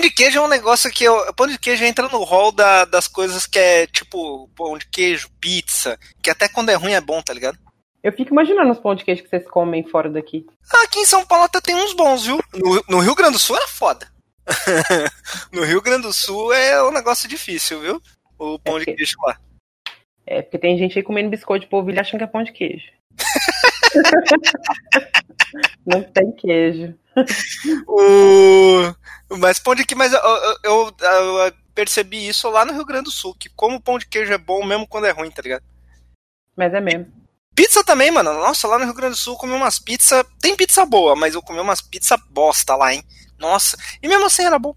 Pão de queijo é um negócio que eu. Pão de queijo entra no hall da, das coisas que é tipo pão de queijo, pizza, que até quando é ruim é bom, tá ligado? Eu fico imaginando os pão de queijo que vocês comem fora daqui. Aqui em São Paulo até tem uns bons, viu? No, no Rio Grande do Sul era foda. no Rio Grande do Sul é um negócio difícil, viu? O pão É de que- queijo lá. É, porque tem gente aí comendo biscoito de polvilho achando que é pão de queijo. Não tem queijo. O... Mas pão de queijo, mas eu, eu- eu- eu percebi isso lá no Rio Grande do Sul, que como o pão de queijo é bom mesmo quando é ruim, tá ligado? Mas é mesmo. Pizza também, mano. Nossa, lá no Rio Grande do Sul eu comi umas pizzas. Tem pizza boa, mas eu comi umas pizza bosta lá, hein? Nossa. E mesmo assim era bom.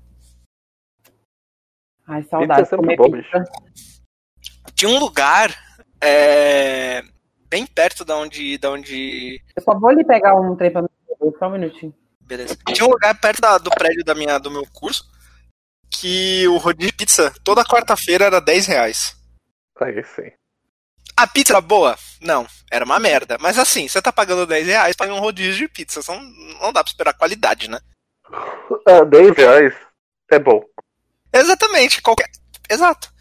Ai, Pizza saudade. é sempre comer bom, pizza. Tinha um lugar é, bem perto da onde, da onde. Eu só vou ali pegar um trem pra mim. Só um minutinho. Beleza. Tinha um lugar perto da- do prédio da minha, do meu curso que o rodízio de pizza toda quarta-feira era 10 reais. Aí sim. A pizza era boa? Não, era uma merda. Mas assim, você tá pagando 10 reais pra um rodízio de pizza. Só Não, não dá pra esperar qualidade, né? Ah, 10 reais é bom. Exatamente, qualquer. Exato.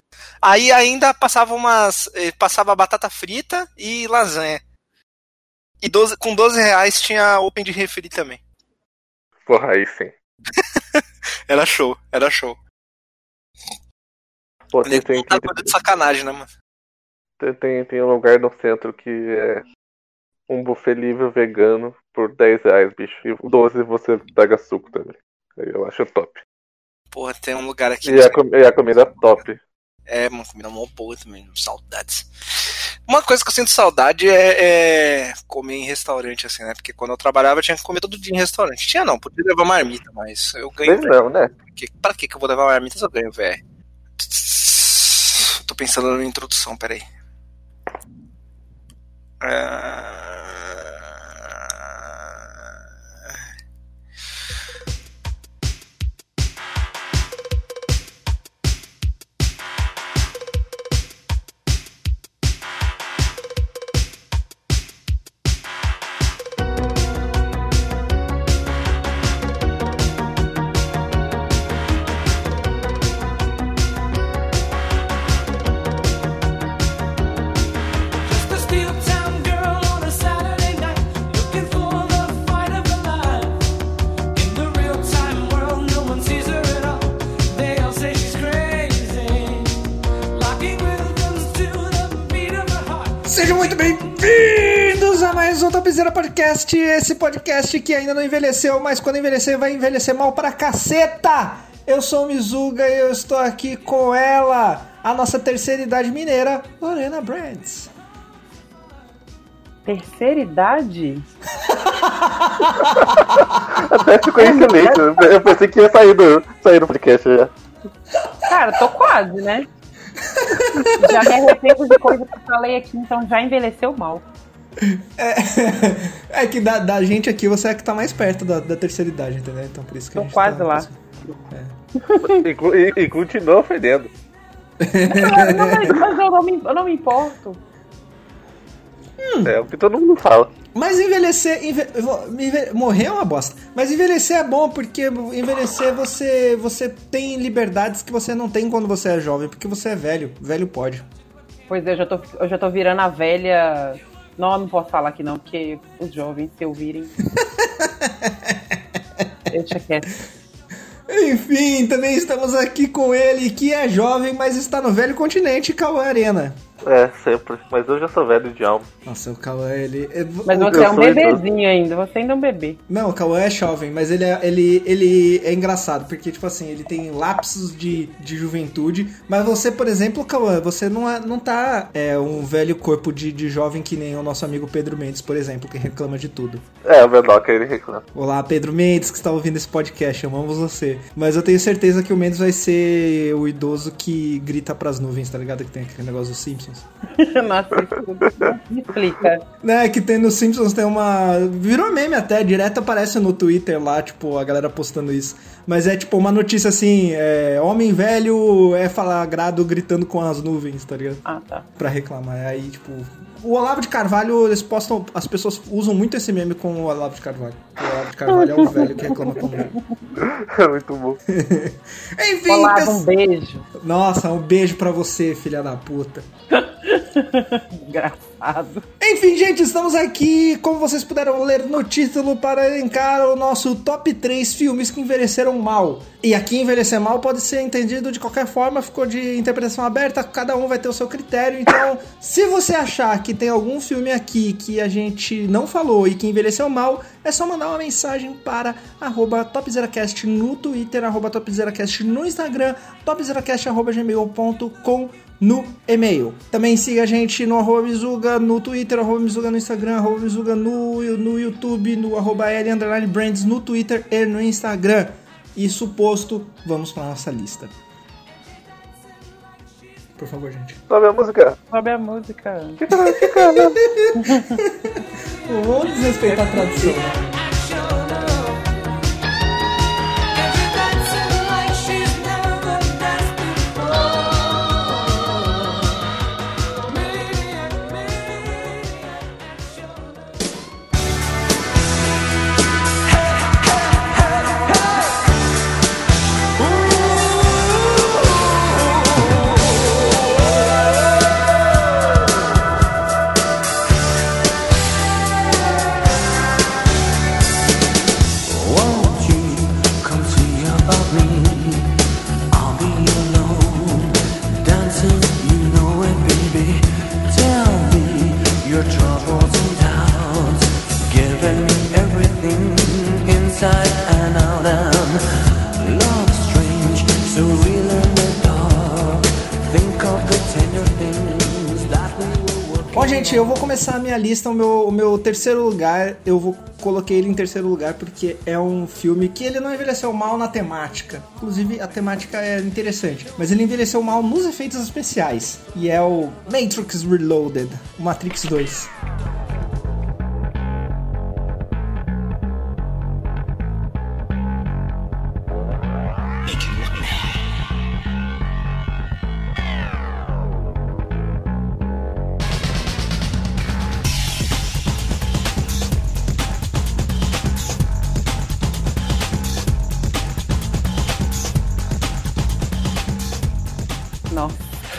Aí ainda passava umas. eh, Passava batata frita e lasanha. E 12, com 12 reais tinha open de refri também. Porra, aí sim. Era show, era show. Pô, tem, tem, tem, de sacanagem, né, mano? tem, tem, tem um lugar no centro que é um buffet livre vegano por 10 reais, bicho. E 12 você pega suco também. Aí eu acho top. Porra, tem um lugar aqui. E a, com- e a comida top. É, uma comida mó boa também, saudades. Uma coisa que eu sinto saudade é, é comer em restaurante, assim, né? Porque quando eu trabalhava eu tinha que comer todo dia em restaurante. Tinha não, podia levar marmita, mas eu ganho. Não, né? Que, pra que que eu vou levar marmita se eu ganho, velho? Tô pensando na introdução, peraí. Ah, Podcast. Esse podcast que ainda não envelheceu, mas quando envelhecer vai envelhecer mal pra caceta. Eu sou o Mizuga e eu estou aqui com ela, a nossa terceira idade mineira, Lorena Brands. Terceira idade? Até ficou excelente. Eu pensei que ia sair do, sair do podcast já. Cara, tô quase, né? Já me arrependo de coisa que eu falei aqui, então já envelheceu mal. É, é que da, da gente aqui você é que tá mais perto da, da terceira idade, entendeu? Então por isso que a Tô gente quase tá- lá. E, cu- e, e continua ofendendo. Não, mas, mas eu, não me, eu não me importo. É o que todo mundo fala. Mas envelhecer. enve- enve- morrer é uma bosta. Mas envelhecer é bom, porque envelhecer você, você tem liberdades que você não tem quando você é jovem, porque você é velho. Velho pode. Pois é, eu já tô, eu já tô virando a velha. Não, não posso falar aqui não, porque os jovens, se ouvirem. Deixa quieto. Enfim, também estamos aqui com ele, que é jovem, mas está no velho continente, Cauã Arena. É, sempre. Mas eu já sou velho de alma. Nossa, o Cauã, ele. é- Mas o- você eu é um idoso. bebezinho ainda, você ainda é um bebê. Não, o Cauã é jovem, mas ele é, ele, ele é engraçado, porque, tipo assim, ele tem lapsos de, de juventude, mas você, por exemplo, Cauã, você não, é, não tá é, um velho corpo de, de jovem que nem o nosso amigo Pedro Mendes, por exemplo, que reclama de tudo. É, o Vedoca ele reclama. Olá, Pedro Mendes, que está ouvindo esse podcast, amamos você. Mas eu tenho certeza que o Mendes vai ser o idoso que grita pras nuvens, tá ligado? Que tem aquele negócio dos Simpsons. Simpsons. Explica. Né, que tem nos Simpsons tem uma. Virou meme até, direto aparece no Twitter lá, tipo, a galera postando isso. Mas é tipo uma notícia assim: é, homem velho é flagrado gritando com as nuvens, tá ligado? Ah, tá. Pra reclamar. Aí, tipo. O Olavo de Carvalho, eles postam. As pessoas usam muito esse meme com o Olavo de Carvalho. O Olavo de Carvalho é o velho que reclama com ele. É muito bom. Enfim, pes- um beijo. Nossa, um beijo pra você, filha da puta. Engraçado. Enfim, gente, estamos aqui, como vocês puderam ler no título, para elencar o nosso top 3 filmes que envelheceram mal. E aqui envelhecer mal pode ser entendido de qualquer forma, ficou de interpretação aberta, cada um vai ter o seu critério. Então, se você achar que tem algum filme aqui que a gente não falou e que envelheceu mal, é só mandar uma mensagem para arroba topzeracast no Twitter, arroba topzeracast no Instagram, topzeracast.gmail.com no e-mail. Também siga a gente no arroba Mizuga, no Twitter, arroba Mizuga no Instagram, arroba Mizuga no, no YouTube, no arroba L underline Brands no Twitter e no Instagram. Isso posto, vamos para nossa lista. Por favor, gente. Sabe a música? Sobe a música. Vamos desrespeitar a tradução. Troubles and doubts, everything inside and out. And love strange, dark. Think of the tender things that we were. Bom, gente, eu vou começar a minha lista. O meu, o meu terceiro lugar, eu vou coloquei ele em terceiro lugar porque é um filme que ele não envelheceu mal na temática. Inclusive, a temática é interessante. Mas ele envelheceu mal nos efeitos especiais. E é o Matrix Reloaded, Matrix 2.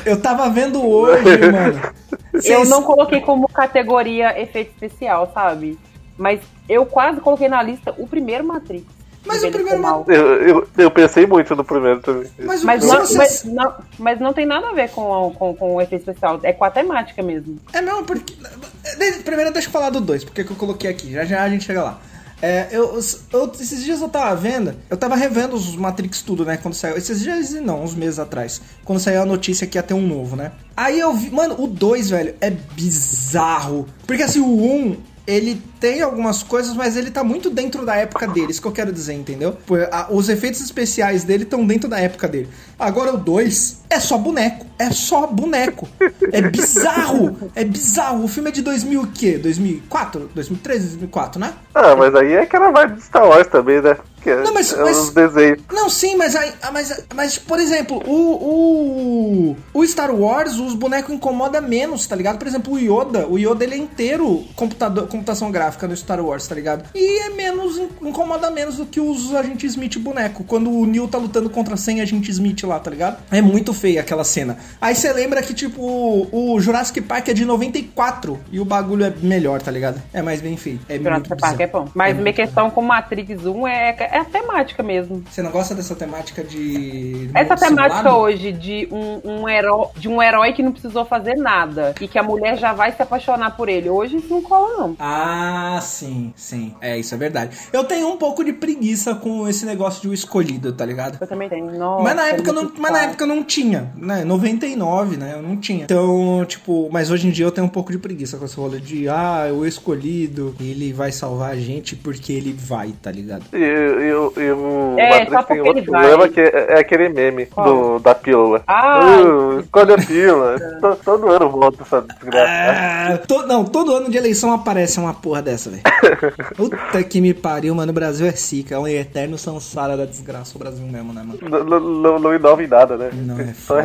Eu tava vendo hoje, mano. Eu não coloquei como categoria efeito especial, sabe? Mas eu quase coloquei na lista o primeiro Matrix. Mas o primeiro mal. Eu, eu, eu pensei muito no primeiro também. Mas, o- Mas não, vocês- mas, não, mas não tem nada a ver com, com, com o efeito especial. É com a temática mesmo. É, não, porque. Primeiro deixa eu falar do 2, porque que eu coloquei aqui. Já já a gente chega lá. É, eu, eu- esses dias eu tava vendo, eu tava revendo os Matrix tudo, né? Quando saiu. Esses dias não, uns meses atrás. Quando saiu a notícia que ia ter um novo, né? Aí eu vi. Mano, o 2, velho, é bizarro. Porque assim, o 1. Um, ele tem algumas coisas, mas ele tá muito dentro da época dele, isso que eu quero dizer, entendeu? Os efeitos especiais dele estão dentro da época dele. Agora o 2 é só boneco, é só boneco. É bizarro, é bizarro. O filme é de 2000 o quê? 2004? 2013, 2004, né? Ah, mas aí é aquela vibe de Star Wars também, né? Que é, Não, mas- é mas- desenhos. Não, sim, mas, aí, ah, mas, mas por exemplo, o, o, o Star Wars, os bonecos incomodam menos, tá ligado? Por exemplo, o Yoda, o Yoda ele é inteiro computador, computação gráfica no Star Wars, tá ligado? E é menos, incomoda menos do que os agentes Smith boneco, quando o Neo tá lutando contra 100 agentes Smith lá, tá ligado? É muito feia aquela cena. Aí você lembra que, tipo, o, o Jurassic Park é de 94 e o bagulho é melhor, tá ligado? É mais bem feito. É muito Jurassic Park é bom. Mas É minha questão com Matrix 1 é, é a temática mesmo. Você não gosta dessa temática de. Essa temática simulado? hoje de um, um herói, de um herói que não precisou fazer nada e que a mulher já vai se apaixonar por ele. Hoje isso não cola, não. Ah, sim, sim. É, isso é verdade. Eu tenho um pouco de preguiça com esse negócio de o escolhido, tá ligado? Eu também tenho. Nossa, mas na época é não, mas na época não tinha, né? 99, né? Eu não tinha. Então, tipo, mas hoje em dia eu tenho um pouco de preguiça com esse rolê de ah, o escolhido, ele vai salvar a gente porque ele vai, tá ligado? E o, e o É, Matrix tem outro problema que é, é aquele meme do, da pílula. Ah, Uh, escolhe a pílula. To- todo ano volta essa desgraça. Ah, to- não, todo ano de eleição aparece uma porra dessa, velho. Puta que me pariu, mano. O Brasil é zica. É um eterno samsara da desgraça o Brasil mesmo, né, mano? Não, não, inova em nada, né? Não é Só.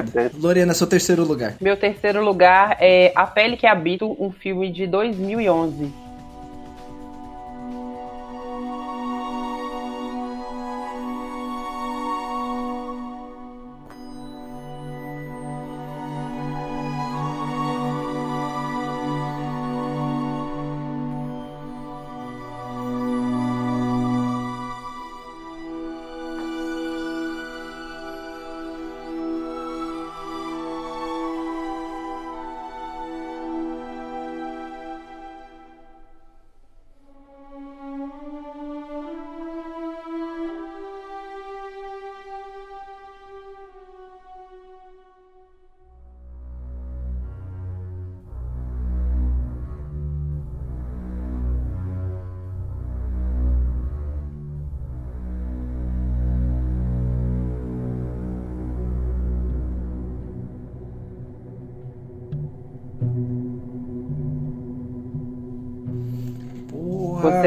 Lorena, seu terceiro lugar. Meu terceiro lugar é A Pele que Habito, um filme de 2011.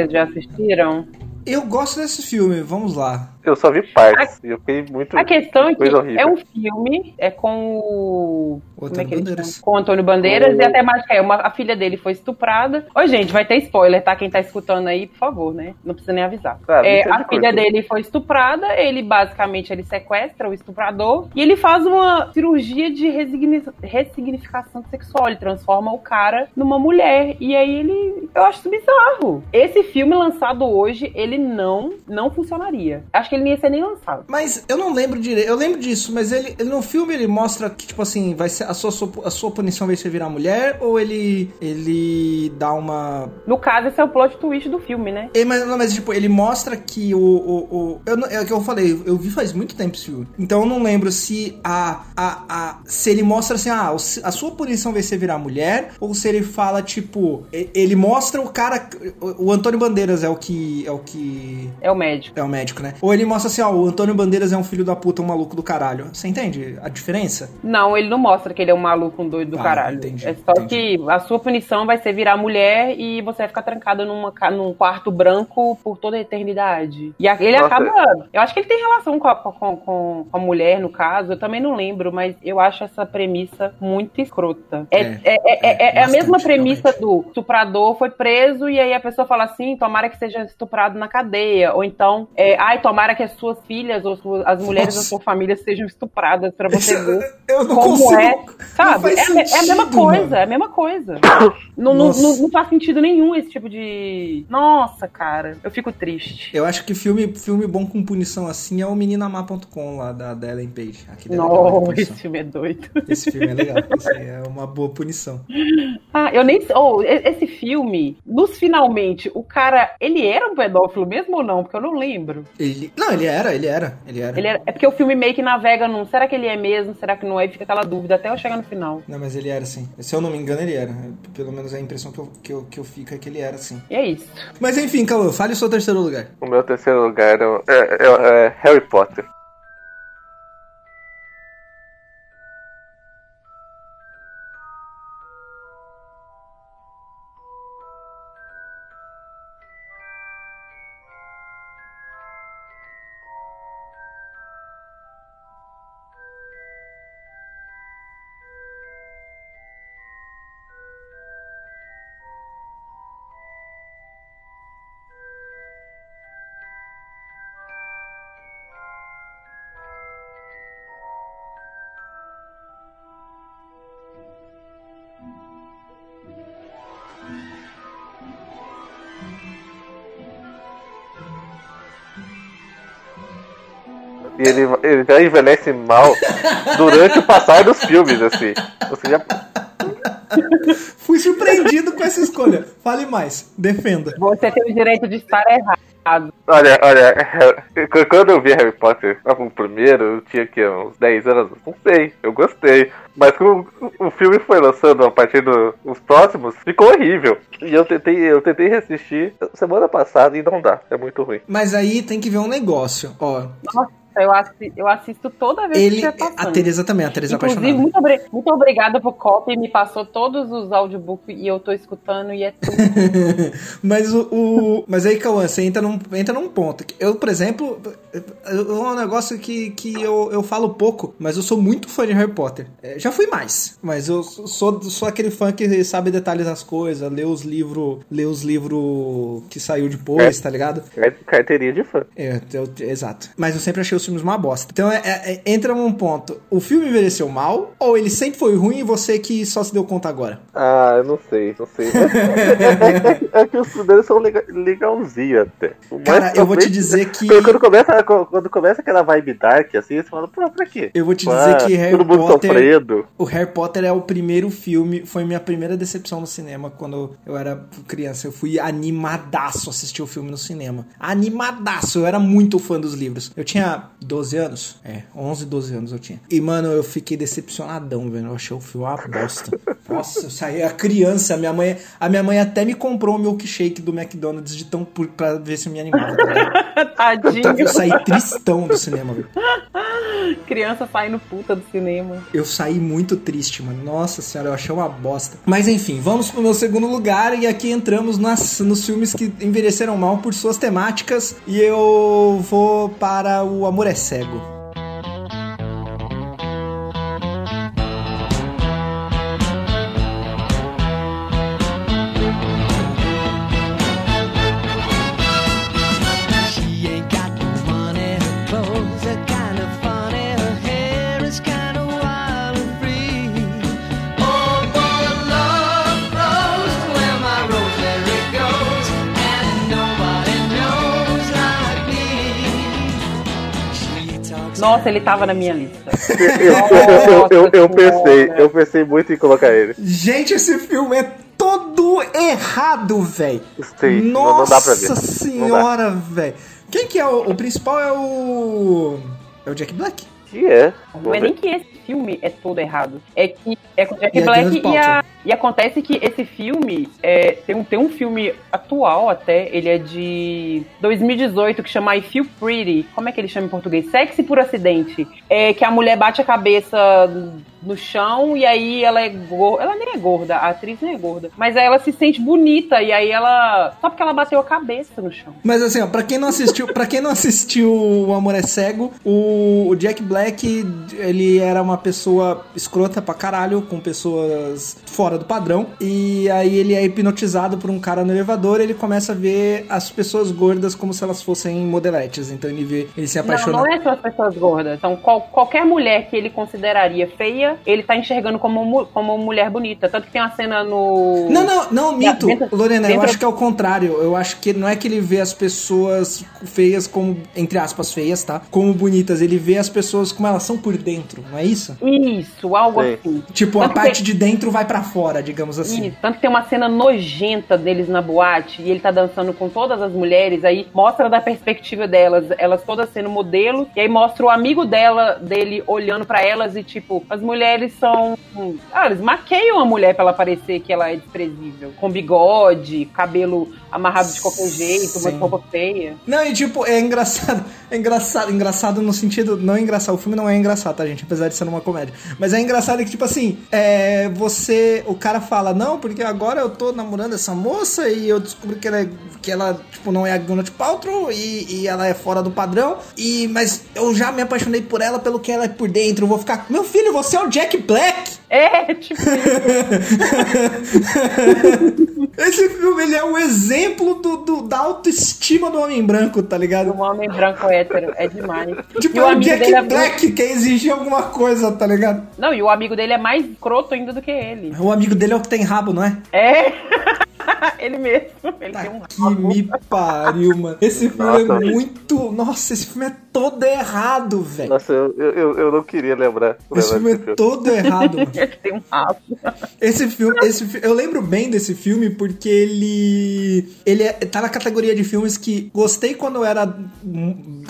Vocês já assistiram? Eu gosto desse filme, vamos lá. Eu só vi partes. E eu fiquei muito. A questão é que horrível. é um filme, é com o. O como é Antônio que Bandeiras. Com o Antônio Bandeiras O- e a temática é: uma, a filha dele foi estuprada. Ô, gente, vai ter spoiler, tá? Quem tá escutando aí, por favor, né? Não precisa nem avisar. Ah, É, a filha dele foi estuprada, ele basicamente ele sequestra o estuprador e ele faz uma cirurgia de resigni- ressignificação sexual. Ele transforma o cara numa mulher. E aí ele. Eu acho isso bizarro. Esse filme lançado hoje, ele não, não funcionaria. Acho que ele não ia ser nem lançado. Mas eu não lembro direito. Eu lembro disso, mas ele, ele no filme ele mostra que, tipo assim, vai ser a sua, a sua punição vai ser virar mulher ou ele ele dá uma. No caso, esse é o plot twist do filme, né? É, mas, não, mas tipo, ele mostra que o. o, o eu, é o que eu falei, eu vi faz muito tempo esse filme. Então eu não lembro se a. a, a se ele mostra assim, ah, a sua punição vai ser virar mulher, ou se ele fala, tipo, ele mostra o cara. O, o Antônio Bandeiras é o que. É o que. É o médico. É o médico, né? Ou ele mostra assim, ó, o Antônio Bandeiras é um filho da puta, um maluco do caralho. Você entende a diferença? Não, ele não mostra que ele é um maluco, um doido do Ah, caralho. entendi, é só entendi. que a sua punição vai ser virar mulher e você vai ficar trancado numa, num quarto branco por toda a eternidade. E a- ele Nossa. acaba. Eu acho que ele tem relação com a, com, com- com a mulher, no caso. Eu também não lembro, mas eu acho essa premissa muito escrota. É, É, é, é, é- é a bastante, mesma premissa realmente. do estuprador foi preso e aí a pessoa fala assim: tomara que seja estuprado na cadeia. Ou então, é, ai, tomara que as suas filhas ou suas- as mulheres da Nossa. sua família sejam estupradas pra você ver Eu não como consigo. é, sabe? É, é a mesma sentido, coisa, mano. é a mesma coisa. Não, não, não, não faz sentido nenhum esse tipo de. Nossa, cara, eu fico triste. Eu acho que filme, filme bom com punição assim é o meninamar.com lá da, da Ellen Page. É legal, né, Nossa, esse filme é doido. Esse filme é legal. É uma boa punição. Ah, eu nem. Oh, esse filme, nos finalmente, o cara, ele era um pedófilo mesmo ou não? Porque eu não lembro. Ele, não, ele era, ele era, ele era. Ele era, é porque o filme meio que navega num. Será que ele é mesmo? Será que não é? E fica aquela dúvida até eu chegar no final. Não, mas ele era sim. Se eu não me engano, ele era. Pelo menos a impressão que eu, que eu, que eu fico é que ele era sim. E é isso. Mas enfim, Cauã, fale o seu terceiro lugar. O meu terceiro lugar é, é- é- é Harry Potter. E ele, ele já envelhece mal durante o passar dos filmes, assim. Você já. Fui surpreendido com essa escolha. Fale mais, defenda. Você tem o direito de estar errado. Olha, olha, quando eu vi Harry Potter o primeiro, eu tinha que uns 10 anos, não sei, eu gostei. Mas como o filme foi lançando a partir dos próximos, ficou horrível. E eu tentei, eu tentei resistir semana passada e não dá, é muito ruim. Mas aí tem que ver um negócio, ó. Nossa, eu, assi- eu assisto toda vez Ele, que estiver passando. a Teresa também, a Teresa é Inclusive, apaixonada. muito, obri- muito obrigada pro copy, me passou todos os audiobooks e eu tô escutando e é tudo. mas o, o- mas aí, Cauã, você entra num, entra num ponto. Eu, por exemplo, é um negócio que, que eu, eu falo pouco, mas eu sou muito fã de Harry Potter. É, já fui mais, mas eu sou, sou aquele fã que sabe detalhes das coisas, lê os livros, lê os livros que saiu depois, É. tá ligado? Car- Carteirinha de fã. É, eu- exato. Mas eu sempre achei os filmes uma bosta. Então é- é- é- entra num ponto. O filme envelheceu mal, ou ele sempre foi ruim e você que só se deu conta agora? Ah, eu não sei, não sei. é, que os primeiros são lega, legalzinhos até. O mais Cara, eu vou te dizer que- Quando, começa, quando começa aquela vibe dark, assim, você fala, pô, pra quê? Eu vou te Ah, dizer que Harry Todo mundo Potter. sofrendo. O Harry Potter é o primeiro filme, foi minha primeira decepção no cinema quando eu era criança. Eu fui animadaço assistir o filme no cinema. Animadaço, eu era muito fã dos livros. Eu tinha 12 anos, é, 11, 12 anos eu tinha. E, mano, eu fiquei decepcionadão, velho. Eu achei o filme uma bosta. Nossa, eu saí a criança, a minha mãe, a minha mãe até me comprou o milkshake do McDonald's de tão por, pra ver se eu me animava. tá? Tadinho, Eu saí tristão do cinema, velho. criança saindo puta do cinema. Eu saí muito triste, mano. Nossa senhora, eu achei uma bosta. Mas enfim, vamos pro meu segundo lugar e aqui entramos nas, nos filmes que envelheceram mal por suas temáticas. E eu vou para O Amor é Cego. Nossa, ele tava na minha lista. Eu, eu, eu, eu pensei, eu pensei muito em colocar ele. Gente, esse filme é todo errado, velho. Sim, não- não Nossa dá pra ver. Não senhora, velho. Quem que é o, o principal? É o. É o Jack Black? Que é? Não é nem que esse filme é todo errado. É que é com Jack E Black e, a- e acontece que esse filme é, tem, um, tem um filme atual até, ele é de 2018 que chama I Feel Pretty. Como é que ele chama em português? Sexy por acidente. É que a mulher bate a cabeça no chão e aí ela é gorda. Ela nem é gorda, a atriz nem é gorda. Mas aí ela se sente bonita e aí ela. Só porque ela bateu a cabeça no chão. Mas assim, ó, pra quem não assistiu, para quem não assistiu O Amor é Cego, o, o Jack Black, ele era uma pessoa escrota pra caralho, com pessoas fora do padrão, e aí ele é hipnotizado por um cara no elevador, e ele começa a ver as pessoas gordas como se elas fossem modeletes, então ele vê, ele se apaixona. Não, não é só as pessoas gordas. Então, qual- qualquer mulher que ele consideraria feia, ele tá enxergando como, como mulher bonita. Tanto que tem uma cena no. Não, não, não, mito. Dentro- Lorena, eu dentro- acho que é o contrário. Eu acho que não é que ele vê as pessoas feias como, entre aspas, feias, tá? Como bonitas. Ele vê as pessoas como elas são por dentro, não é isso? Isso, algo Sim. assim. Tipo, a Tanto que- parte de dentro vai pra fora, digamos assim. Isso, tanto que tem uma cena nojenta deles na boate e ele tá dançando com todas as mulheres, aí mostra da perspectiva delas, elas todas sendo modelo, e aí mostra o amigo dela, dele olhando pra elas e tipo, as mulheres são. Ah, eles maqueiam a mulher pra ela parecer que ela é desprezível. Com bigode, cabelo amarrado de qualquer jeito, uma Sim. roupa feia. Não, e tipo, é engraçado. É engraçado, engraçado no sentido. Não é engraçado. O filme não é engraçado, tá, gente? Apesar de ser uma comédia. Mas é engraçado que, tipo assim, é, você. O cara fala, não, porque agora eu tô namorando essa moça e eu descobri que ela é. Que ela, tipo, não é a Gwyneth Paltrow e, e ela é fora do padrão. E, mas eu já me apaixonei por ela pelo que ela é por dentro. Eu vou ficar. Meu filho, você é o Jack Black! É, tipo, Esse filme, ele é o exemplo do, do- da autoestima do homem branco, tá ligado? um homem branco hétero, é demais. Tipo, é o Jack é Black quer exigir alguma coisa, tá ligado? Não, e o amigo dele é mais escroto ainda do que ele. O amigo dele é o que tem rabo, não é? É. ele mesmo. Ele tem um Tá Que me pariu, mano. Esse filme Nossa, é muito. Nossa, esse filme é todo errado, velho. Nossa, eu, eu, eu não queria lembrar. Esse lembrar filme é filme. todo errado, mano. Ele tem um rabo. Esse filme, esse eu lembro bem desse filme porque ele ele é- tá na categoria de filmes que gostei quando eu era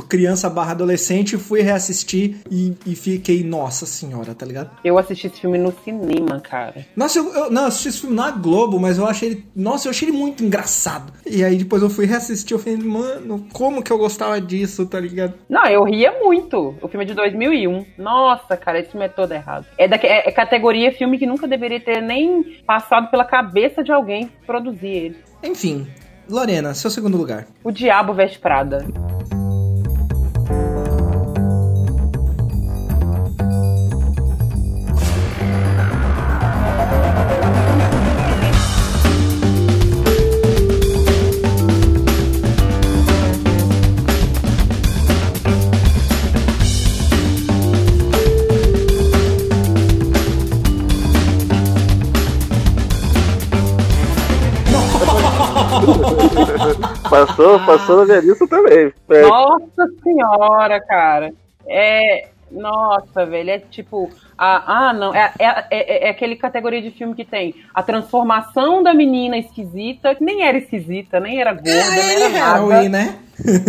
criança barra adolescente, fui reassistir e, e fiquei, nossa senhora, tá ligado? Eu assisti esse filme no cinema, cara. Nossa, eu, eu- não, eu assisti esse filme na Globo, mas eu achei ele, nossa, eu achei ele muito engraçado. E aí depois eu fui reassistir, eu falei, mano, como que eu gostava disso, tá ligado? Não, eu ria muito. O filme é de 2001. Nossa, cara, esse filme é todo errado. É, da, é, é categoria filme que nunca deveria ter nem passado pela cabeça de alguém produzir ele. Enfim, Lorena, seu segundo lugar. O Diabo Veste Prada. Passou, passou na minha lista também. É, Nossa senhora, cara. É. Nossa, velho, é tipo. Ah, ah não. É, é, é, é aquele categoria de filme que tem a transformação da menina esquisita, que nem era esquisita, nem era gorda, nem era nada. Haraway, né?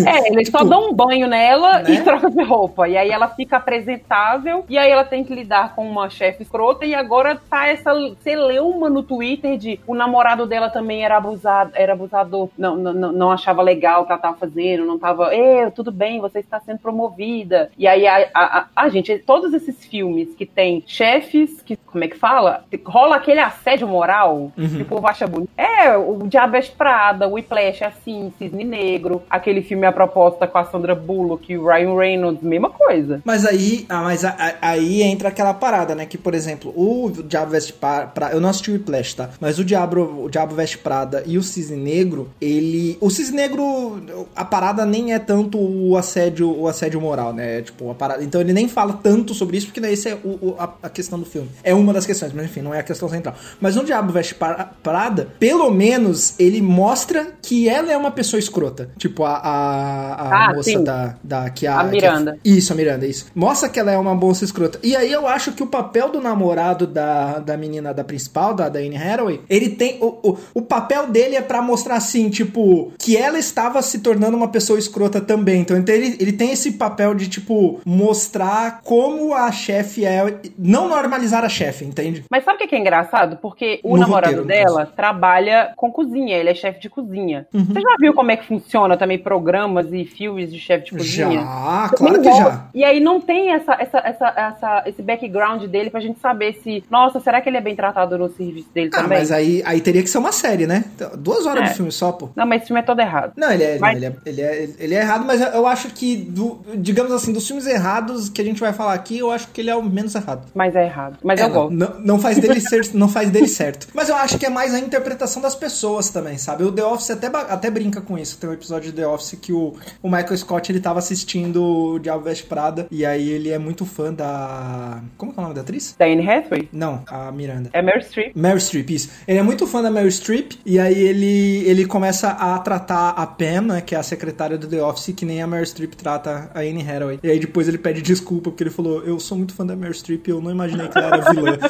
É, eles só Tipo, dão um banho nela né? e trocam de roupa. E aí ela fica apresentável, e aí ela tem que lidar com uma chefe escrota, e agora tá essa celeuma no Twitter de o namorado dela também era abusado, era abusador, não, não, não- achava legal o que ela tava fazendo, não tava, tudo bem, você está sendo promovida. E aí, a, a, a- a gente, todos esses filmes que tem chefes, que, como é que fala? Rola aquele assédio moral, Uhum. que o povo acha bonito. É, o Diabo Veste Prada, o Whiplash, assim, Cisne Negro, aquele filme A Proposta com a Sandra Bullock e Ryan Reynolds, mesma coisa. Mas aí, ah, mas a- a- aí entra aquela parada, né? Que, por exemplo, o Diabo Veste Prada. Eu não assisti o Whiplash, tá? Mas o Diabo, o Diabo Veste Prada e o Cisne Negro, ele. O Cisne Negro, a parada nem é tanto o assédio, o assédio moral, né? É, Tipo, a parada. Então ele nem fala tanto sobre isso, porque daí esse é o, o- a, a questão do filme. É uma das questões, mas enfim, não é a questão central. Mas no Diabo Veste Pra- Prada, pelo menos ele mostra que ela é uma pessoa escrota. Tipo, a, a, a Ah, moça sim. da, da. Que a, A Miranda. que a- isso, a Miranda, isso. Mostra que ela é uma moça escrota. E aí eu acho que o papel do namorado da, da menina da principal, da, da Anne Hathaway, ele tem. O, o, o papel dele é pra mostrar assim, tipo, que ela estava se tornando uma pessoa escrota também. Então ele, ele tem esse papel de, tipo, mostrar como a chefe é. Não normalizar a chefe, entende? Mas sabe o que é engraçado? Porque o No namorado roteiro, dela trabalha com cozinha, ele é chefe de cozinha. Uhum. Você já viu como é que funciona também programas e filmes de chefe de cozinha? Já, claro que já. E aí não tem essa, essa, essa, essa- esse background dele pra gente saber se, nossa, será que ele é bem tratado no serviço dele Ah, também? mas aí, aí teria que ser uma série, né? Duas horas É. de filme só, pô. Não, mas esse filme é todo errado. Não, ele é, Mas- ele, é, ele, é, ele é errado, mas eu- acho que, do, digamos assim, dos filmes errados que a gente vai falar aqui, eu acho que ele é o menos errado. Mas é errado. Mas É, eu gosto. Não, não faz dele ser, não faz dele certo. Mas eu acho que é mais a interpretação das pessoas também, sabe? O The Office até, até brinca com isso. Tem um episódio de The Office que o, o Michael Scott ele tava assistindo o Diabo Veste Prada e aí ele é muito fã da. Como que é o nome da atriz? Da Anne Hathaway? Não, a Miranda. É Meryl Streep. Meryl Streep, isso. Ele é muito fã da Meryl Streep e aí ele, ele começa a tratar a Pam, né, que é a secretária do The Office, que nem a Meryl Streep trata a Anne Hathaway. E aí depois ele pede desculpa porque ele falou, eu sou muito fã da Meryl Streep, eu não imaginei que ela era vilã.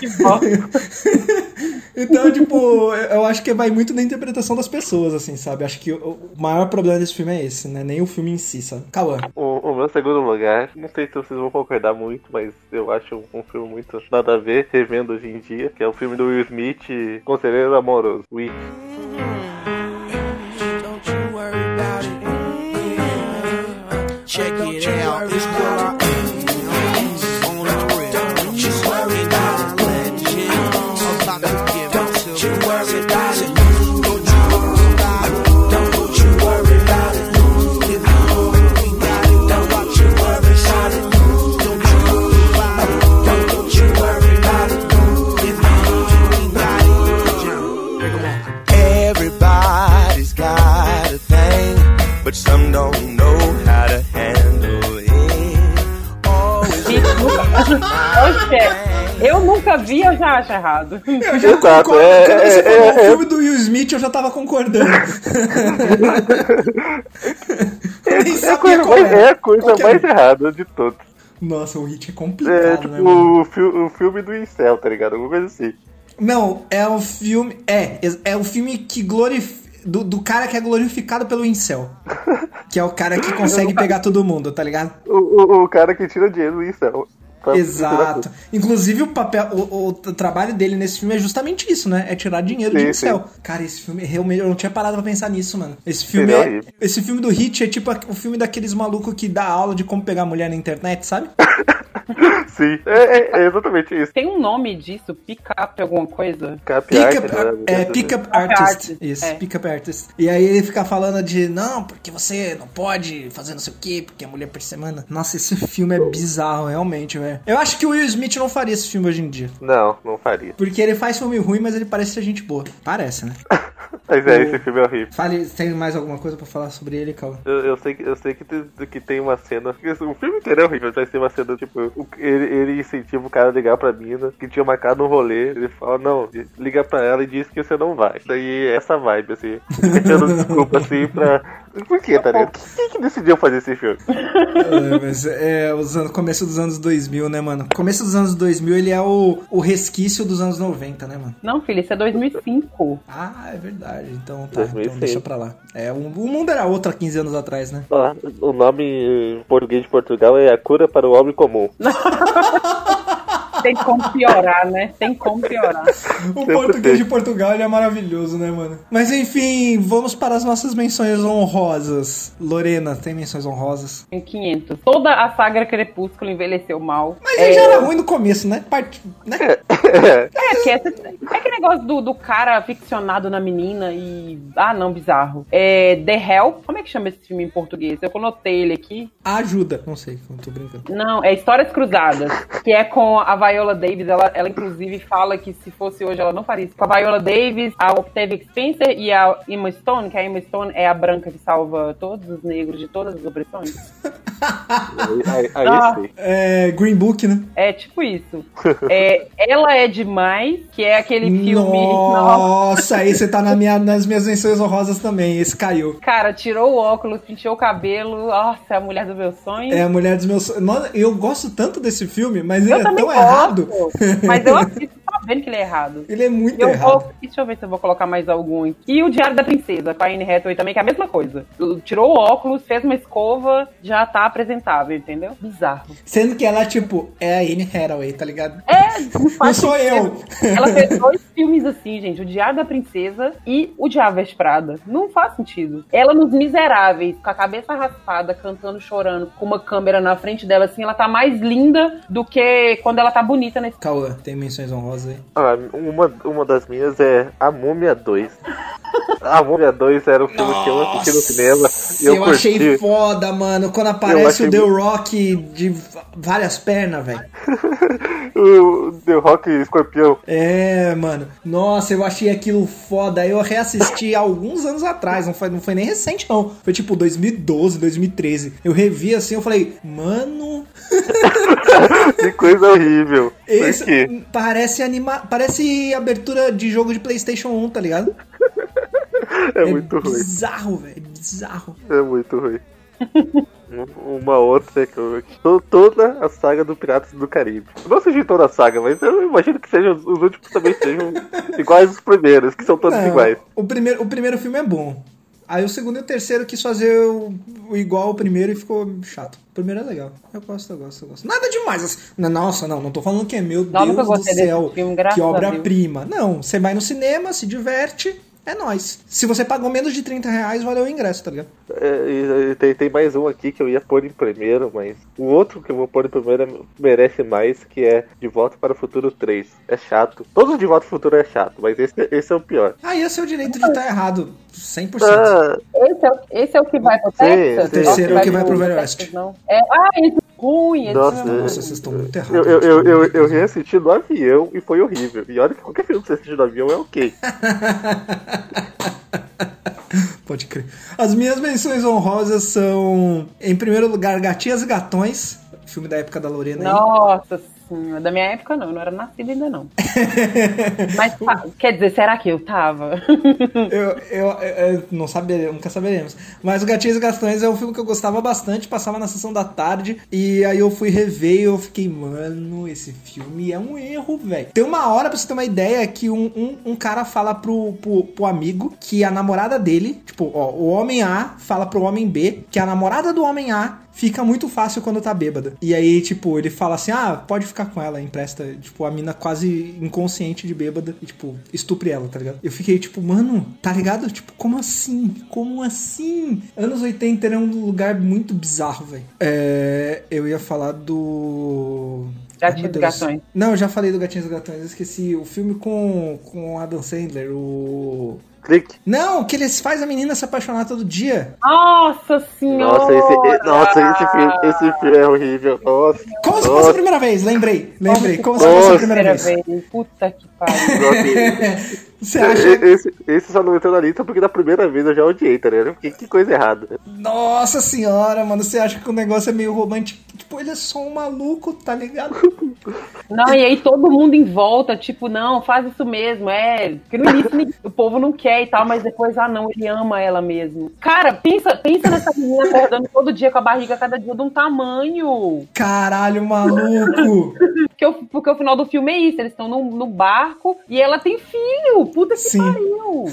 Que bosta. então, tipo, eu acho que vai muito na interpretação das pessoas, assim, sabe? Acho que o maior problema desse filme é esse, né? Nem o filme em si, sabe? Cauã. O, o meu segundo lugar, não sei se vocês vão concordar muito, mas eu acho um, filme muito nada a ver, revendo hoje em dia, que é o filme do Will Smith, Conselheiro Amoroso. Wick. Don't you worry about it. Check it out. But some don't know how to handle it. Always Oxe, Eu nunca vi, eu já acho errado. Eu já Exato, concordo. é- Quando você é- falou é- o filme do Will Smith, eu já tava concordando. Eu nem É a sabia coisa, mais, era. é a coisa mais errada de todos. Nossa, o Hit é É complicado, tipo né, o, fi- o filme do Incel, tá ligado? Alguma coisa assim. Não, é o filme. É, é o filme que glorifica. Do, do cara que é glorificado pelo Incel. Que é o cara que consegue pegar todo mundo, tá ligado? O, o, o cara que tira dinheiro do Incel. Pra- Exato. Inclusive, o papel, o, o trabalho dele nesse filme é justamente isso, né? É tirar dinheiro de Sim, incel. Cara, esse filme realmente. Eu não tinha parado pra pensar nisso, mano. Esse filme é. Esse filme do Hit é tipo o filme daqueles malucos que dá aula de como pegar mulher na internet, sabe? Sim, é, é- é exatamente isso. Tem um nome disso? Pick-up alguma coisa? Cap Pick art, up, né? é, pick up Pick-up artist. artist, Isso, é. pick up artist. E aí ele fica falando de, não, porque você não pode fazer não sei o quê, porque é mulher por semana. Nossa, esse filme é bizarro, realmente, velho. Eu acho que o Will Smith não faria esse filme hoje em dia. Não, não faria. Porque ele faz filme ruim, mas ele parece ser gente boa. Parece, né? Mas é, esse filme é horrível. Fale, tem mais alguma coisa pra falar sobre ele, Cauã? Eu, eu sei, que, eu sei que, tem, que tem uma cena. O filme inteiro é horrível, mas tem uma cena, tipo, ele, ele incentiva o cara a ligar pra mina, que tinha marcado um rolê. Ele fala, não, liga pra ela e diz que você não vai. Daí essa vibe, assim. Tirando desculpa, assim, pra. Por que, tá ligado? Quem que decidiu fazer esse filme? É, mas é os anos, começo dos anos 2000, né, mano? Começo dos anos 2000, ele é o, o resquício dos anos 90, né, mano? Não, filho, isso é 2005. Ah, é verdade. Então tá, então 2006. deixa pra lá. É, o, o mundo era outro há 15 anos atrás, né? Ó, o nome em português de Portugal é A Cura para o Homem Comum. Tem como piorar, né? Tem como piorar. O português tem. de Portugal ele é maravilhoso, né, mano? Mas enfim, vamos para as nossas menções honrosas. Lorena, tem menções honrosas? Em 500. Toda a saga Crepúsculo envelheceu mal. Mas ele já era ruim no começo, né? Part... né? É, que esse, é aquele negócio do, do cara ficcionado na menina e. Ah, não, bizarro. É The Help. Como é que chama esse filme em português? Eu conotei ele aqui. Ajuda. Não sei, não tô brincando. Não, é Histórias Cruzadas. Que é com a Viola Davis. Ela, ela inclusive, fala que se fosse hoje ela não faria isso. Com a Viola Davis, a Octavia Spencer e a Emma Stone, que a Emma Stone é a branca que salva todos os negros de todas as opressões. Aí, aí, aí Ah. É, Green Book, né? É tipo isso. É, ela é demais, que é aquele filme. Nossa. Aí você tá na minha, nas minhas menções honrosas também. Esse caiu. Cara, tirou o óculos, pintou o cabelo. Nossa, é a mulher dos meus sonhos. É a mulher dos meus. sonhos. Mano, eu gosto tanto desse filme, mas ele eu é também tão gosto, errado. Mas eu assisto sabendo que ele é errado. Ele é muito Eu errado. vou, deixa eu ver se eu vou colocar mais algum. E o Diário da Princesa, com a Anne Hathaway também, que é a mesma coisa. Tirou o óculos, fez uma escova, já tá apresentável, entendeu? Bizarro. Sendo que ela, tipo, é a Anne Hathaway, tá ligado? É, não sou eu. Ela fez dois filmes assim, gente. O Diário da Princesa e O Diabo Veste Prada. Não faz sentido. Ela nos Miseráveis, com a cabeça raspada, cantando, chorando, com uma câmera na frente dela, assim, ela tá mais linda do que quando ela tá bonita nesse Cauã, tem menções honrosas Ah, uma, uma das minhas é A Múmia 2. A Múmia 2 era um filme que eu assisti no cinema e eu, eu curti. achei foda, mano. Quando aparece achei o The Rock de várias pernas, velho. o The Rock Escorpião. É, mano. Nossa, eu achei aquilo foda. Eu reassisti alguns anos atrás. Não foi, não foi nem recente, não. Foi tipo 2012, 2013. Eu revi assim, eu falei, mano. Que coisa horrível. Por quê? Esse parece anima... Parece abertura de jogo de PlayStation 1, tá ligado? É muito ruim. bizarro, velho. Bizarro. É muito ruim. Um- Uma outra que eu. to- Toda a saga do Piratas do Caribe. Eu não assisti toda a saga, mas eu imagino que sejam, os últimos também sejam iguais aos primeiros, que são todos Não, iguais. O primeiro, o primeiro filme é bom. Aí o segundo e o terceiro quis fazer o, o igual ao primeiro e ficou chato. O primeiro é legal. Eu gosto, eu gosto, eu gosto. Nada demais. assim. Nossa, não, não tô falando que é meu Não, Deus do céu. filme, que obra-prima. Não, você vai no cinema, se diverte, é nóis. Se você pagou menos de 30 reais, valeu o ingresso, tá ligado? É, tem, tem mais um aqui que eu ia pôr em primeiro, mas o outro que eu vou pôr em primeiro é- merece mais, que é De Volta para o Futuro 3. É chato. Todos De Volta para o Futuro é chato, mas esse, esse é o pior. Aí esse é o direito de estar errado. 100%. Ah, Esse é, o- esse é o que vai pro Sim, Texas? o terceiro é o que vai pro Velho Texas, Oeste. Não. É, ah, esse é ruim. Esse Nossa, é Nossa, vocês estão muito eu, errados. eu, eu, eu, eu reassisti no avião e foi horrível. E olha que qualquer filme que você assiste no avião é ok. Pode crer. As minhas menções honrosas são, em primeiro lugar, Gatinhas e Gatões, filme da época da Lorena aí. Da minha época, não. Eu não era nascida ainda, não. Mas, quer dizer, será que eu tava? Eu, eu, eu não saberemos, nunca saberemos. Mas o Gatinhos e Gastões é um filme que eu gostava bastante, passava na sessão da tarde. E aí eu fui rever e eu fiquei, mano, esse filme é um erro, velho. Tem uma hora, pra você ter uma ideia, que um, um, um cara fala pro, pro, pro amigo que a namorada dele, tipo, ó, o homem A fala pro homem B que a namorada do homem A fica muito fácil quando tá bêbada. E aí, tipo, ele fala assim: ah, pode ficar com ela, empresta. Tipo, a mina quase inconsciente de bêbada e, tipo, estupre ela, tá ligado? Eu fiquei, tipo, mano, tá ligado? Tipo, como assim? Como assim? Anos 80 era um lugar muito bizarro, velho. É, eu ia falar do. Gatinhos e. Gatões. Não, eu já falei do Gatinhos e Gatões, eu esqueci. O filme com, com o Adam Sandler, o. Clique. Não, que eles faz a menina se apaixonar todo dia. Nossa senhora! Nossa, esse, nossa esse, filme, esse filme é horrível. Nossa. Como se fosse a Nossa. primeira vez? Lembrei, lembrei. Como se fosse a Nossa. primeira Primeira vez. vez. Puta que pariu. Nossa, Você acha? Esse, esse só não entrou na lista porque da primeira vez eu já odiei, tá ligado? Porque que coisa errada. Nossa senhora, mano, você acha que o negócio é meio romântico? Tipo, ele é só um maluco, tá ligado? Não, e aí todo mundo em volta, tipo, não, faz isso mesmo, é. Porque no início o povo não quer e tal, mas depois, ah, não, ele ama ela mesmo. Cara, pensa, pensa nessa menina acordando todo dia com a barriga cada dia de um tamanho. Caralho, maluco! Porque o, porque o final do filme é isso, eles estão no, no barco e ela tem filho. Puta que Sim. pariu.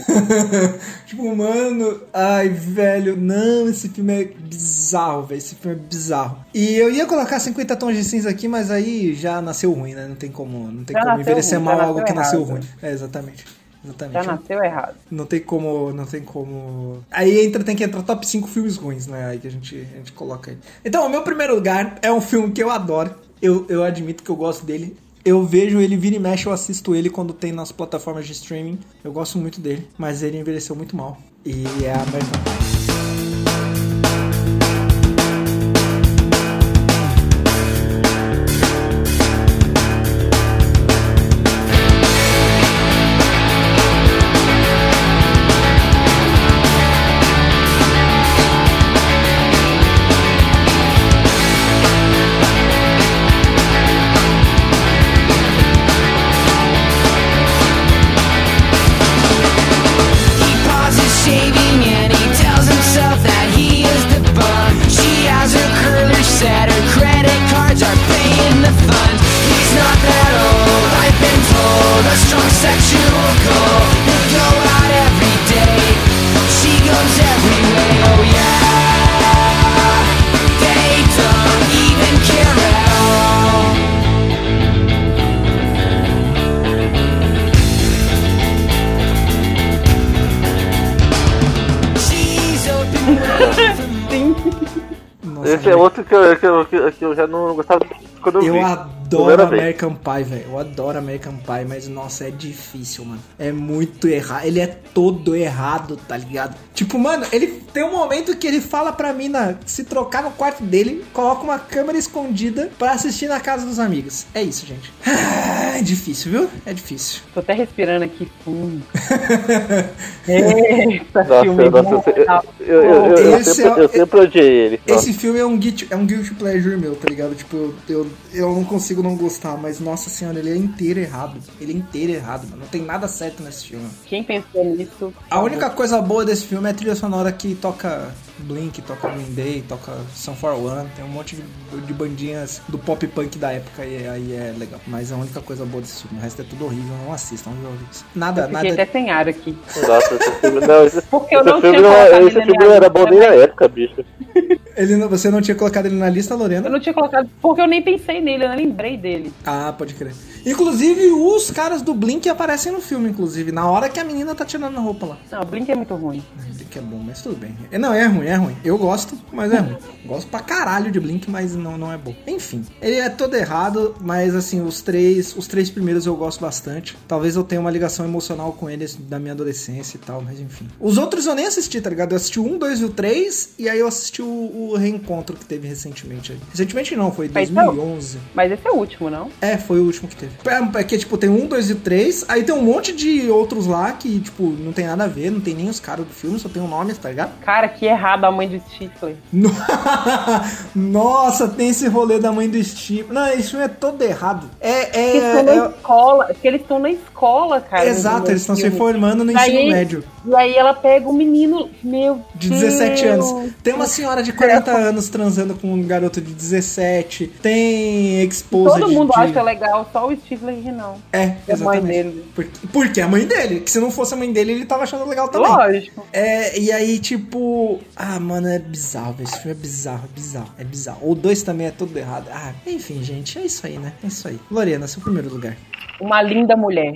tipo, mano, ai, velho, não, esse filme é bizarro, velho. Esse filme é bizarro. E eu ia colocar 50 tons de cinza aqui, mas aí já nasceu ruim, né? Não tem como, não tem Já como envelhecer ruim, mal algo que nasceu errado. ruim. É, exatamente. Exatamente. Já nasceu errado. Não tem como. Não tem como. Aí entra, tem que entrar top 5 filmes ruins, né? Aí que a gente, a gente coloca aí. Então, o meu primeiro lugar é um filme que eu adoro. Eu, eu admito que eu gosto dele. Eu vejo ele, vira e mexe, eu assisto ele quando tem nas plataformas de streaming. Eu gosto muito dele, mas ele envelheceu muito mal. E é a American Pie. Esse é outro que eu, que eu, que eu- que eu já não gostava quando eu, Eu vi. Adoro. American Pie, velho. Eu adoro American Pie, mas nossa, é difícil, mano. É muito errado. Ele é todo errado, tá ligado? Tipo, mano, ele tem um momento que ele fala pra mina se trocar no quarto dele, coloca uma câmera escondida pra assistir na casa dos amigos. É isso, gente. É difícil, viu? É difícil. Tô até respirando aqui fundo. Eita, Nossa, filme eu, nossa, bom. eu, eu, eu, eu, eu Esse sempre, é- eu sempre odiei ele. Nossa. Esse filme é um, guilty, é um guilty pleasure meu, tá ligado? Tipo, eu, eu, eu não consigo não gostar, mas nossa senhora, ele é inteiro errado. Ele é inteiro errado, mano. Não tem nada certo nesse filme. Quem pensou nisso? A única coisa boa desse filme é a trilha sonora que toca Blink, toca Green Day, toca Sun For One, tem um monte de, de bandinhas do pop punk da época e aí é legal. Mas a única coisa boa desse filme, o resto é tudo horrível, não assistam, viu? Nada, Fiquei nada. até sem ar aqui. Nossa, esse filme, não, esse, Porque eu esse não filme tinha não, é- colocado esse ele filme na não era lista bom nem na época, bicho. Ele, não- você não tinha colocado ele na lista, Eu Lorena? não tinha colocado, porque eu nem pensei nele, eu nem lembrei dele. Ah, pode crer. Inclusive, os caras do Blink aparecem no filme, inclusive, na hora que a menina tá tirando a roupa lá. Não, o Blink é muito ruim. Blink é bom, mas tudo bem. É, Não, é ruim, é ruim. Eu gosto, mas é ruim. Gosto pra caralho de Blink, mas não, não é bom. Enfim, ele é todo errado, mas assim, os três, os três primeiros eu gosto bastante. Talvez eu tenha uma ligação emocional com eles da minha adolescência e tal, mas enfim. Os outros eu nem assisti, tá ligado? Eu assisti o um, dois e o três, e aí eu assisti o, o reencontro que teve recentemente. aí. Recentemente não, foi Mas não. 2011. Mas esse é o último, não? É, foi o último que teve. É, é que, tipo, tem um, dois e três, aí tem um monte de outros lá que, tipo, não tem nada a ver, não tem nem os caras do filme, só tem o nome, tá ligado? Cara, que errado a mãe do Stifler. No- Nossa, tem esse rolê da mãe do Steve. Não, esse filme é todo errado. É, é, Eles estão na é- escola. Porque eles estão na escola, cara. Exato, eles estão se formando no ensino médio. E aí ela pega um menino, meu De 17 anos. Tem uma senhora de 40 anos transando com um garoto de 17. Tem exposed Todo mundo de... acha legal, só o Stifler que não. É, É a mãe exatamente. dele. Porque, porque a mãe dele. Que se não fosse a mãe dele, ele tava achando legal também. Lógico. É, e aí, tipo. Ah, mano, é bizarro. Esse filme é bizarro, é bizarro, é bizarro. O 2 também é tudo errado. Ah, enfim, gente, é isso aí, né? É isso aí. Lorena, seu primeiro lugar. Uma linda mulher.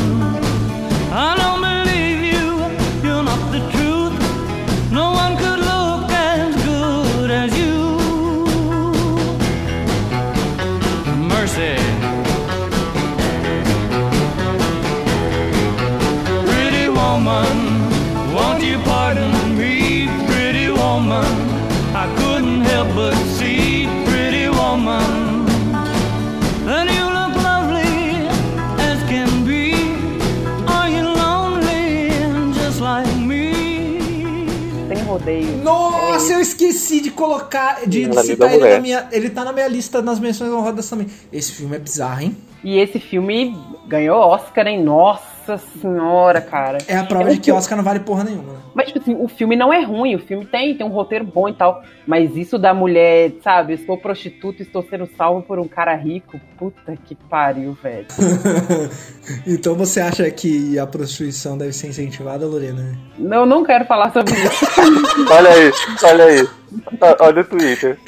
Sem rodeio. Nossa, eu esqueci de colocar. De citar ele na minha. Ele tá na minha lista nas menções honradas também. Esse filme é bizarro, hein? E esse filme ganhou Oscar, hein? Nossa senhora, cara. É a prova Eu de que Oscar não vale porra nenhuma. né? Mas, tipo assim, o filme não é ruim, o filme tem, tem um roteiro bom e tal. Mas isso da mulher, sabe, estou prostituta, estou sendo salvo por um cara rico. Puta que pariu, velho. então você acha que a prostituição deve ser incentivada, Lorena? Não, eu não quero falar sobre isso. Olha aí, olha aí. Ó- Olha o Twitter.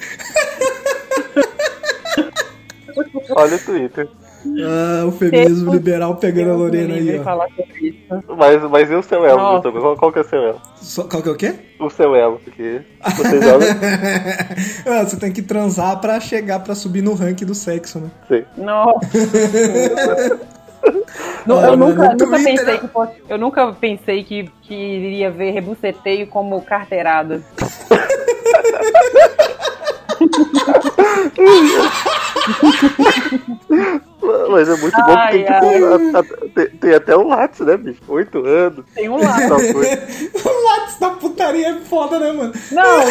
Olha o Twitter. Ah, o feminismo Deus liberal pegando a Deus me Lorena aí, ó. falar sobre isso. Mas, mas e o seu elo, Nossa. Vitor? Qual, qual que é o seu elo? Só- Qual que é o quê? O seu elo, porque você joga. Ah, você tem que transar pra chegar pra subir no ranking do sexo, né? Sim. Nossa. Não, Ah, eu mano, nunca, nunca Twitter- pensei que fosse- eu nunca pensei que, que iria ver rebuceteio como carteirada. Mas é muito bom que tem, Ai, tipo, a- a- tem, tem até o Lattes, né, bicho? Oito anos. Tem um coisa. o Lattes da putaria é foda, né, mano? Não,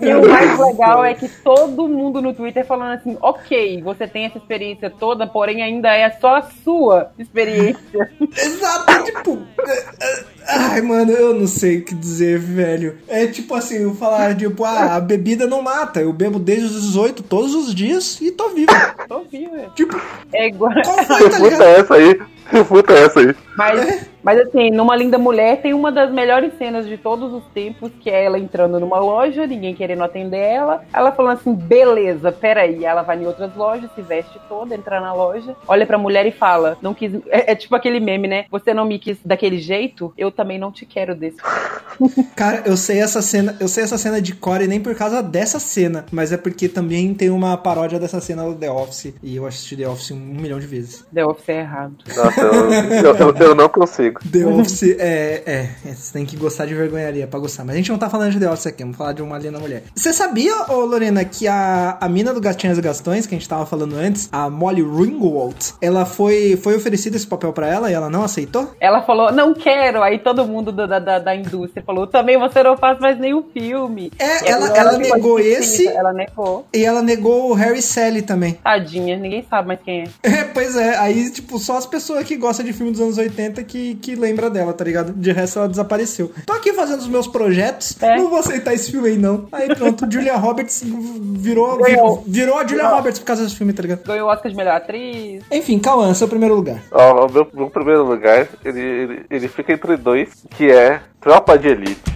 e, e o mais legal é que todo mundo no Twitter falando assim, ok, você tem essa experiência toda, porém ainda é só a sua experiência. Exato, tipo. é, é, Ai, mano, eu não sei o que dizer, velho. É tipo assim, eu falar, tipo, ah, a bebida não mata. Eu bebo desde os 18 todos os dias e tô vivo. Tô viva. Tipo, É igual. qual foi, tá Refuta ligado? essa aí. Refuta essa aí. Mas, mas assim, numa linda mulher tem uma das melhores cenas de todos os tempos, que é ela entrando numa loja, ninguém querendo atender ela. Ela falando assim, beleza, peraí. Ela vai em outras lojas, se veste toda, entra na loja, olha pra mulher e fala, não quis. É, é tipo aquele meme, né? Você não me quis daquele jeito, eu também não te quero desse. Cara, eu sei essa cena, eu sei essa cena de core nem por causa dessa cena, mas é porque também tem uma paródia dessa cena do The Office e eu assisti The Office um milhão de vezes. The Office é errado. Nossa, eu, eu, eu- eu não consigo. The Office é, é, é, você tem que gostar de vergonharia pra gostar. Mas a gente não tá falando de The Office aqui, vamos falar de uma linda mulher. Você sabia, ô Lorena, que a, a mina do Gatinhas e Gastões, que a gente tava falando antes, a Molly Ringwald, ela foi, foi oferecido esse papel pra ela e ela não aceitou? Ela falou, não quero. Aí todo mundo do- da, da, da indústria falou, também você não faz mais nenhum filme. É, ela- ela ficou negou esse. Ela negou. E ela negou o Harry Sally também. Tadinha, ninguém sabe mais quem é. É, pois é, aí, tipo, só as pessoas que gostam de filme dos anos 80 que, que lembra dela, tá ligado? De resto, ela desapareceu. Tô aqui fazendo os meus projetos, É. não vou aceitar esse filme aí, não. Aí pronto, Julia Roberts virou, virou a Julia Roberts por causa desse filme, tá ligado? Ganhou o Oscar de melhor atriz. Enfim, Cauã, seu primeiro lugar. Ó, o meu, meu primeiro lugar, ele, ele, ele fica entre dois, que é Tropa de Elite.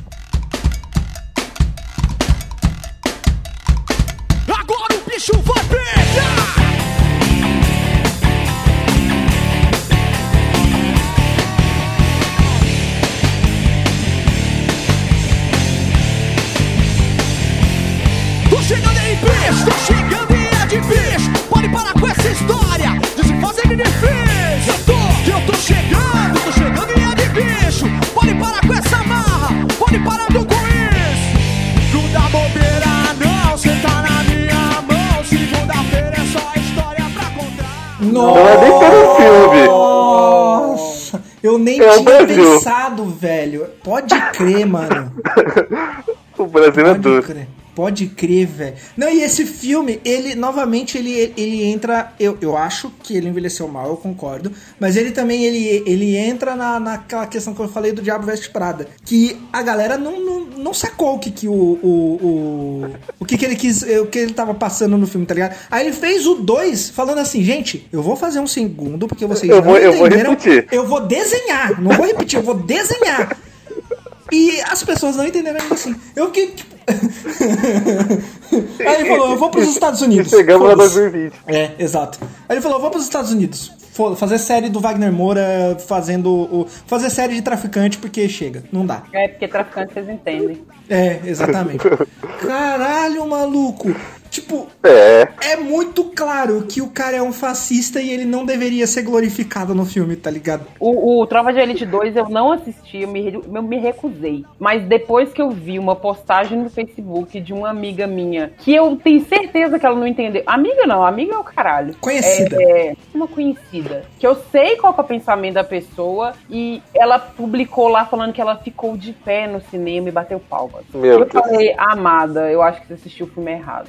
Nem É tinha pensado, velho. Pode crer, mano. O Brasil é Pode duro. crer. Pode crer, velho. Não, e esse filme, ele, novamente, ele, ele entra. Eu, eu acho que ele envelheceu mal, eu concordo. Mas ele também ele, ele entra na, naquela questão que eu falei do Diabo Veste Prada. Que a galera não, não, não sacou o que, que o. O, o, o que, que ele quis. O que ele tava passando no filme, tá ligado? Aí ele fez o 2 falando assim, gente, eu vou fazer um segundo, porque vocês Eu não vou- eu vou entenderam. repetir. Eu vou desenhar. Não vou repetir, eu vou desenhar. E as pessoas não entenderam ainda assim. Eu fiquei, tipo. Aí ele falou, eu vou pros Estados E Unidos. chegamos a Foda-se. 2020. É, exato. Aí ele falou, vou pros Estados Unidos. Fazer série do Wagner Moura fazendo o. Fazer série de traficante porque chega. Não dá. É porque traficante vocês entendem. É, exatamente. Caralho, maluco. Tipo, É. é muito claro que o cara é um fascista e ele não deveria ser glorificado no filme, tá ligado? O, o Trova de Elite 2 eu não assisti, eu me, eu me recusei. Mas depois que eu vi uma postagem no Facebook de uma amiga minha, que eu tenho certeza que ela não entendeu. Amiga não, amiga é o caralho. Conhecida. É, é, uma conhecida. Que eu sei qual que é o pensamento da pessoa e ela publicou lá falando que ela ficou de pé no cinema e bateu palmas. Meu eu Deus. falei, amada, eu acho que você assistiu o filme errado.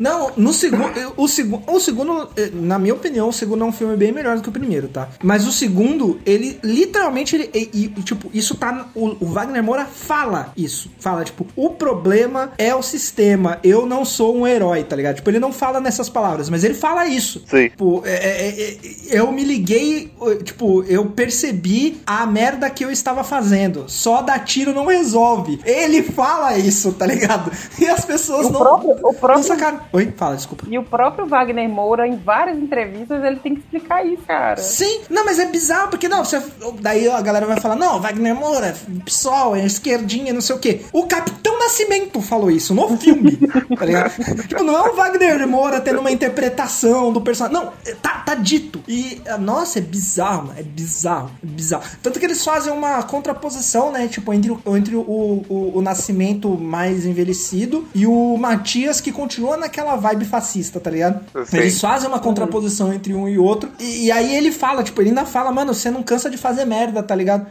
Não, no segundo. O segundo. O segundo, eh, na minha opinião, o segundo é um filme bem melhor do que o primeiro, tá? Mas o segundo, ele literalmente. Ele, e, e, tipo, isso tá. O, o Wagner Moura fala isso. Fala, tipo, o problema é o sistema. Eu não sou um herói, tá ligado? Tipo, ele não fala nessas palavras, mas ele fala isso. Sim. Tipo, é- é- é- eu me liguei, tipo, eu percebi a merda que eu estava fazendo. Só dar tiro não resolve. Ele fala isso, tá ligado? E as pessoas O não, próprio- o próprio- não sacaram. Oi, fala, desculpa. E o próprio Wagner Moura, em várias entrevistas, ele tem que explicar isso, cara. Sim, não, mas é bizarro, porque não, você, daí a galera vai falar, não, Wagner Moura, PSOL, é esquerdinha, não sei o quê. O Capitão Nascimento falou isso no filme, tá ligado? tipo, não é o Wagner Moura tendo uma interpretação do personagem, não, tá, tá dito. E, ah, nossa, é bizarro, mano, é bizarro, é bizarro. Tanto que eles fazem uma contraposição, né, tipo, entre, o, entre o, o, o Nascimento mais envelhecido e o Matias que continua naquela vibe fascista, tá ligado? Sim. Eles fazem uma contraposição entre um e outro. E, e aí ele fala, tipo, ele ainda fala, mano, você não cansa de fazer merda, tá ligado?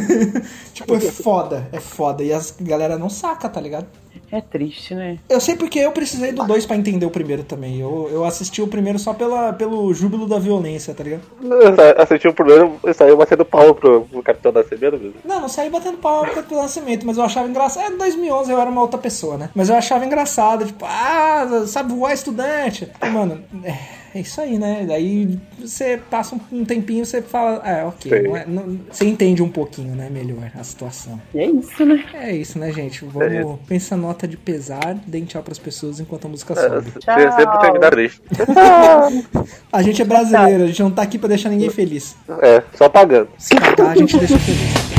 tipo, é foda, é foda. E as galera não saca, tá ligado? É triste, né? Eu sei porque eu precisei do 2 pra entender o primeiro também. Eu, eu assisti o primeiro só pela, pelo júbilo da violência, tá ligado? Eu assisti o primeiro e saiu batendo pau pro, pro Capitão Nascimento mesmo. Não, não saí batendo pau pelo nascimento, mas eu achava engraçado. É, em 2011 eu era uma outra pessoa, né? Mas eu achava engraçado, tipo, ah, sabe voar estudante. Mano, é, é isso aí, né? Daí você passa um, tempinho você fala, é, ok. Não é- não- você entende um pouquinho, né? Melhor a situação. E é isso, né? É isso, né, gente? É Vamos. pensa nota de pesar, dê tchau pras pessoas enquanto a música É, sobe. Tchau. se- sempre terminar triste. A gente é brasileiro, a gente não tá aqui pra deixar ninguém feliz. É, só pagando. Se pagar, a gente deixa feliz.